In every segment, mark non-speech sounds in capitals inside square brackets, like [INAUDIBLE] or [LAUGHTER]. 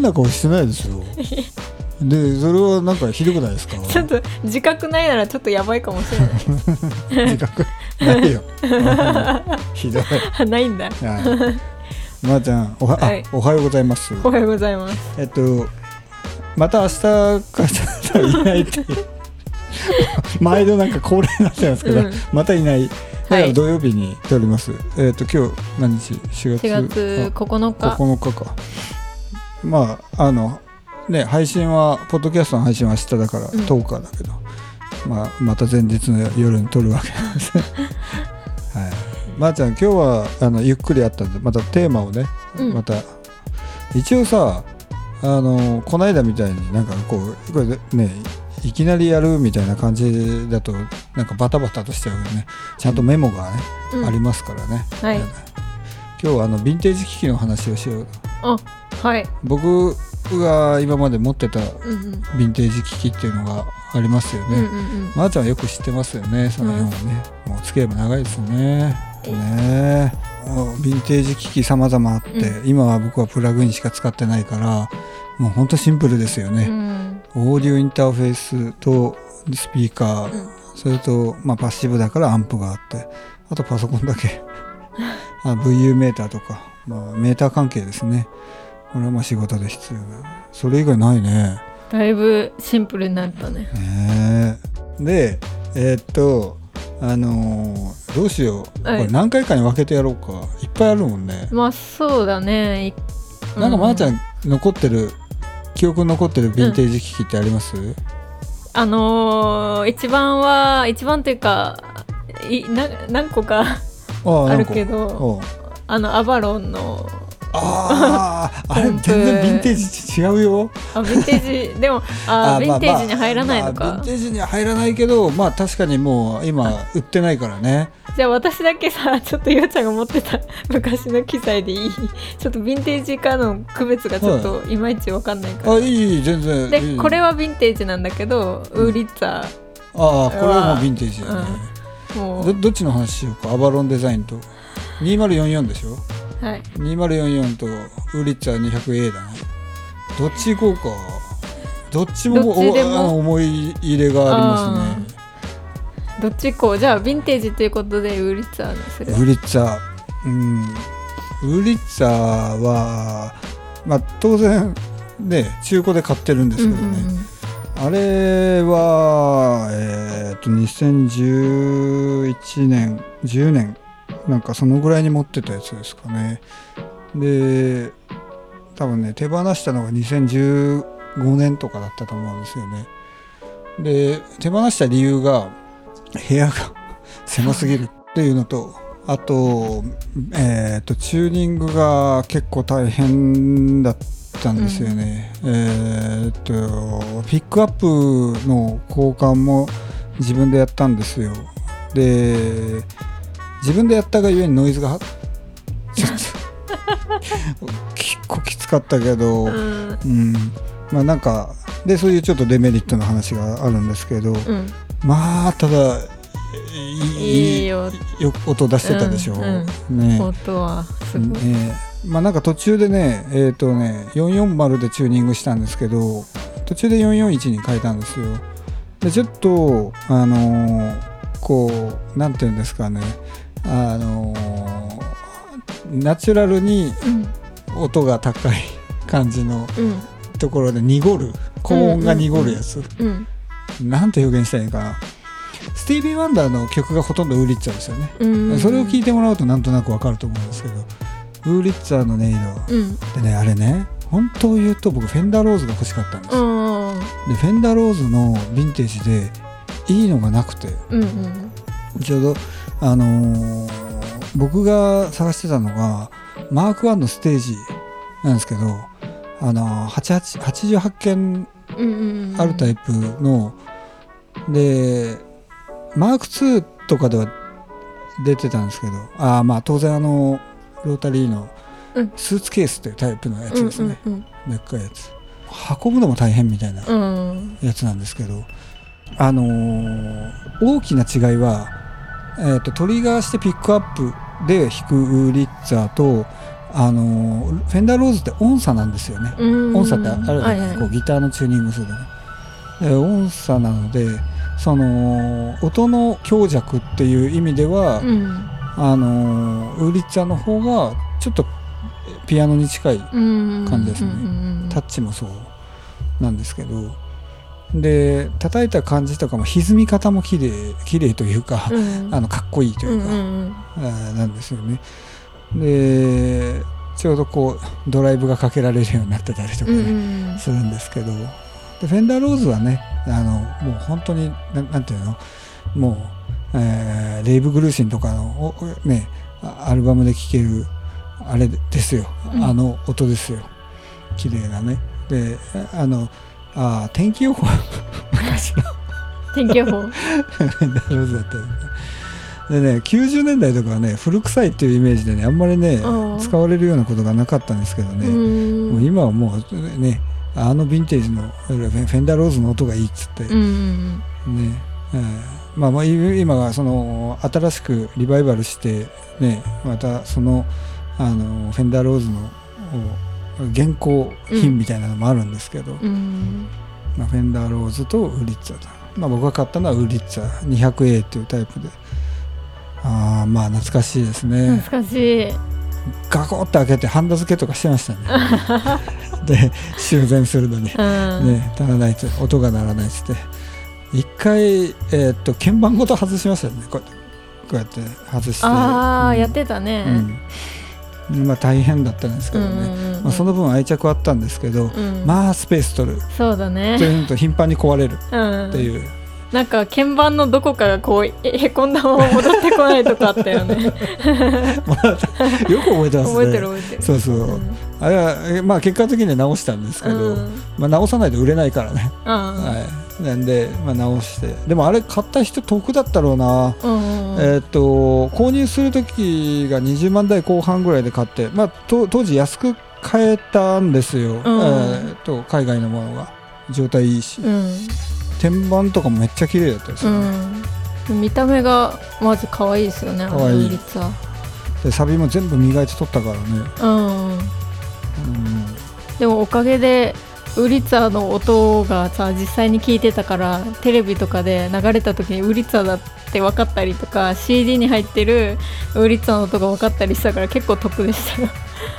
変な顔してないですよ。でそれはなんかひどくないですか？[LAUGHS] ちょっと自覚ないならちょっとやばいかもしれない。[LAUGHS] 自覚ないよ。[LAUGHS] ひどい。ないんだ。はい。まー、ちゃんおは,、はい。あおはようございます。おはようございます。えっとまた明日からいないって毎度なんか恒例になっちゃいますけど、うん。またいない。はい。ら土曜日に撮ります、えっと今日何日？4月？4月9日。9日かまああのね配信はポッドキャストの配信は明日だからうん。10日だけど、まあ、また前日の夜に撮るわけ。なんですねはい。まー、ちゃん今日はあのゆっくりあったんでまたテーマをね、うん。また。一応さあのこの間みたいになんかこうこれねいきなりやるみたいな感じだとなんかバタバタとしちゃうよね。ちゃんとメモがね、うん。ありますからね、はい今日はあのヴィンテージ機器の話をしよう。あはい。僕が今まで持ってたヴうんうん。ィンテージ機器っていうのがありますよね、うんうんうん。まー、ちゃんはよく知ってますよねその辺はね、もう付き合いも長いですよね。ね。ヴィンテージ機器様々あって、う今は僕はプラグインしか使ってないからもうほんとシンプルですよね、うん。オーディオインターフェースとスピーカー、うん。それと、まあ、パッシブだからアンプがあってあとパソコンだけあ VU メーターとか、まあ、メーター関係ですね。これはまあ仕事で必要な。それ以外ないね。だいぶシンプルになったね。ねえ。でえーっとあのーどうしよう、はい。これ何回かに分けてやろうか。いっぱいあるもんね、まあそうだね。いなんかまーちゃうん残ってる記憶に残ってるヴィンテージ機器ってあります、あのー一番は一番っていうかいな何個かああるけどどあのアバロンのああ [LAUGHS] あれ全然ヴィンテージ違うよ。あヴィンテージでもあ [LAUGHS] ヴィンテージに入らないのか、まあまあヴィンテージには入らないけどまあ確かにもう今売ってないからね。じゃあ私だけさちょっとゆうちゃんが持ってた昔の機材でいい。ちょっとヴィンテージかの区別がちょっとい。まいちわかんないから、あいい全然いい。でこれはヴィンテージなんだけど、ウーリッツァああこれはもうヴィンテージだね、もうどどっちの話しようか？アバロンデザインと。2044でしょ？はい。2044とウーリッツァ 200A だね。どっち行こうか？どっちもどっちでも。お思い入れがありますね。どっちこう？じゃあヴィンテージということでウーリッツァにする。ウーリッツァうん。ウーリッツァはまあ当然ね中古で買ってるんですけどね、あれはえーっと2011年10年なんかそのぐらいに持ってたやつですかね。で多分ね手放したのが2015年とかだったと思うんですよね。で手放した理由が部屋が [LAUGHS] 狭すぎるっていうのとあと,、えー、とチューニングが結構大変だったんですよね、えー、とピックアップの交換も自分でやったんですよ。で自分でやったがゆえにノイズが [LAUGHS] ちょっと結構きつかったけど、うん。うん。うん、まあなんかでそういうちょっとデメリットの話があるんですけど、うん。まあただいい音。出してたでしょ、うんね音はすごい、ねまあなんか途中でねえっ、とね440でチューニングしたんですけど途中で441に変えたんですよ。でちょっとあのーこうなんていうんですかね。あのーナチュラルにうん。音が高い感じのうん。ところで濁る。高音が濁るやつ、うんなんて表現したらいいのかな。スティービー・ワンダーの曲がほとんどウーリッツァーですよね、うん。それを聞いてもらうとなんとなくわかると思うんですけどウーリッツァーの音色うん。でねあれね本当を言うと僕フェンダーローズが欲しかったんです。よ、うん。でフェンダーローズのヴィンテージでいいのがなくて。うんうん。ちょうどあのー僕が探してたのがマーク1のステージなんですけどあのー88 88件あるタイプの、でマーク2とかでは出てたんですけどあーまあ当然あのロータリーのうん。スーツケースというタイプのやつですね、うんうんでっかいやつ。運ぶのも大変みたいなうん。うんやつなんですけどあのー大きな違いは、えー、とトリガーしてピックアップで弾くリッツァーとあのフェンダーローズって音差なんですよね、うん。音差ってあるじゃないはいはいこうギターのチューニングするので音差なのでその音の強弱っていう意味では、うんあのウーリッツァの方がちょっとピアノに近いうん感じですね。タッチもそうなんですけど。で叩いた感じとかも歪み方も綺麗綺麗というか、うん。あのかっこいいというか、うんうんなんですよね。でちょうどこうドライブがかけられるようになってたりとかね、するんですけど。でフェンダーローズはねあのもう本当にななんていうの？もう、えーレイブ・グルーシンとかのおねあアルバムで聴けるあれですよ、うん。あの音ですよ。綺麗なね。であのあー天気予報。[LAUGHS] 昔の。天気予報。だったよねでね90年代とかはね古臭いっていうイメージでねあんまりねうん。使われるようなことがなかったんですけどね、うん。もう今はもうねあのヴィンテージのフェンダーローズの音がいいっつって、ねえーまあまあい今はその新しくリバイバルしてねまたそのあのフェンダーローズのお現行品みたいなのもあるんですけど、うん。まあ、フェンダーローズとウーリッツァだ、まあ、僕が買ったのはウーリッツァ 200A っていうタイプで。ああまあ懐かしいですね、懐かしい。ガコって開けてハンダ付けとかしてましたね。[LAUGHS] で修繕するのに。うん。ね鳴らないと音が鳴らないっつって一回、えーっと鍵盤ごと外しましたよね。こうこうやって外して。ああ、うん。やってたね。うん。まあ大変だったんですけどね、うんうんうんまあ、その分愛着はあったんですけど、うん。まあスペース取る。そうだね。というのと頻繁に壊れる。うん。っていう、なんか鍵盤のどこかがこうへへこんだまま戻ってこないとかあったよね。[LAUGHS] よく覚えてますね。覚えてる覚えてる。そうそう、うん。あれはえまあ結果的には直したんですけど、うん。まあ、直さないと売れないからね、うん。はい、なんで、まあ、直して。でもあれ買った人得だったろうな、うんうんえーっと購入する時が20万台後半ぐらいで買って、まあ、と当時安く買えたんですよ、えーっと海外のものが。状態いいし、うん。天板とかもめっちゃ綺麗だったですうよね、ん。見た目がまず可愛いですよね可愛い。でサビも全部磨いて取ったからね、うん。うん、でもおかげでウリッツァーの音がさ実際に聞いてたからテレビとかで流れた時にウリッツァーだって分かったりとか CD に入ってるウリッツァーの音が分かったりしたから結構得でした。よ、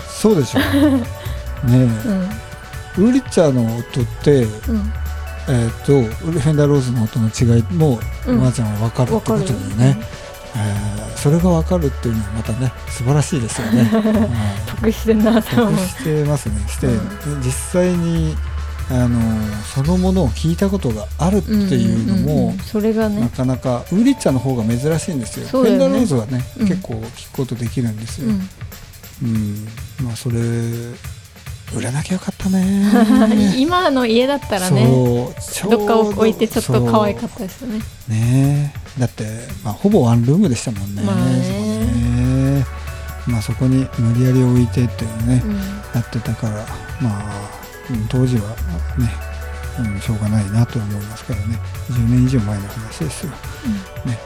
そうでしょ。[LAUGHS] ねえ。ウーリッツァーの音って、うん。うん、えー、とフェンダーローズの音の違いも、うん。まーちゃんは分かるってことだよね、えーそれが分かるっていうのはまたね素晴らしいですよね、は [LAUGHS] い得してんな得してますね。して、う実際にあのそのものを聞いたことがあるっていうのも、んんんそれがなねかなかウーリッツァの方が珍しいんですよ。フェンダーローズはね、うん。結構聞くことできるんですよ、うん。うん。まあそれ売らなきゃよかったね。[LAUGHS] 今の家だったらねどっか置いてちょっと可愛かったですよね。ね。だって、まあ、ほぼワンルームでしたもんね,、まあね。そこね。まあそこに無理やり置いてっていうね、うん。やってたからまあ、うん当時はね、うん、しょうがないなと思いますからね。10年以上前の話ですよ、ね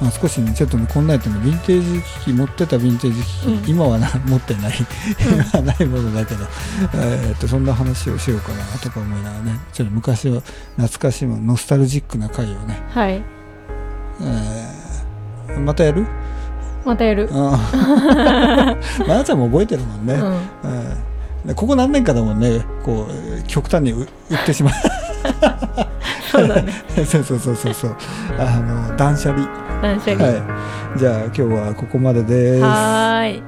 まあ、少しねちょっとねこんなやってもヴィンテージ機器持ってたヴィンテージ機器、うん。今はな [LAUGHS] 持ってない。今はないものだけど、えーっとそんな話をしようかなとか思いながらねちょっと昔は懐かしいものノスタルジックな回をね、はい。えーまたやる？またやる。[LAUGHS] ああまなちゃんも覚えてるもんね、うん。ここ何年かだもんねこう極端にう売ってしまう。[LAUGHS] そうそうそうそうそう。あの断捨離断捨離はい。じゃあ今日はここまでです。はーい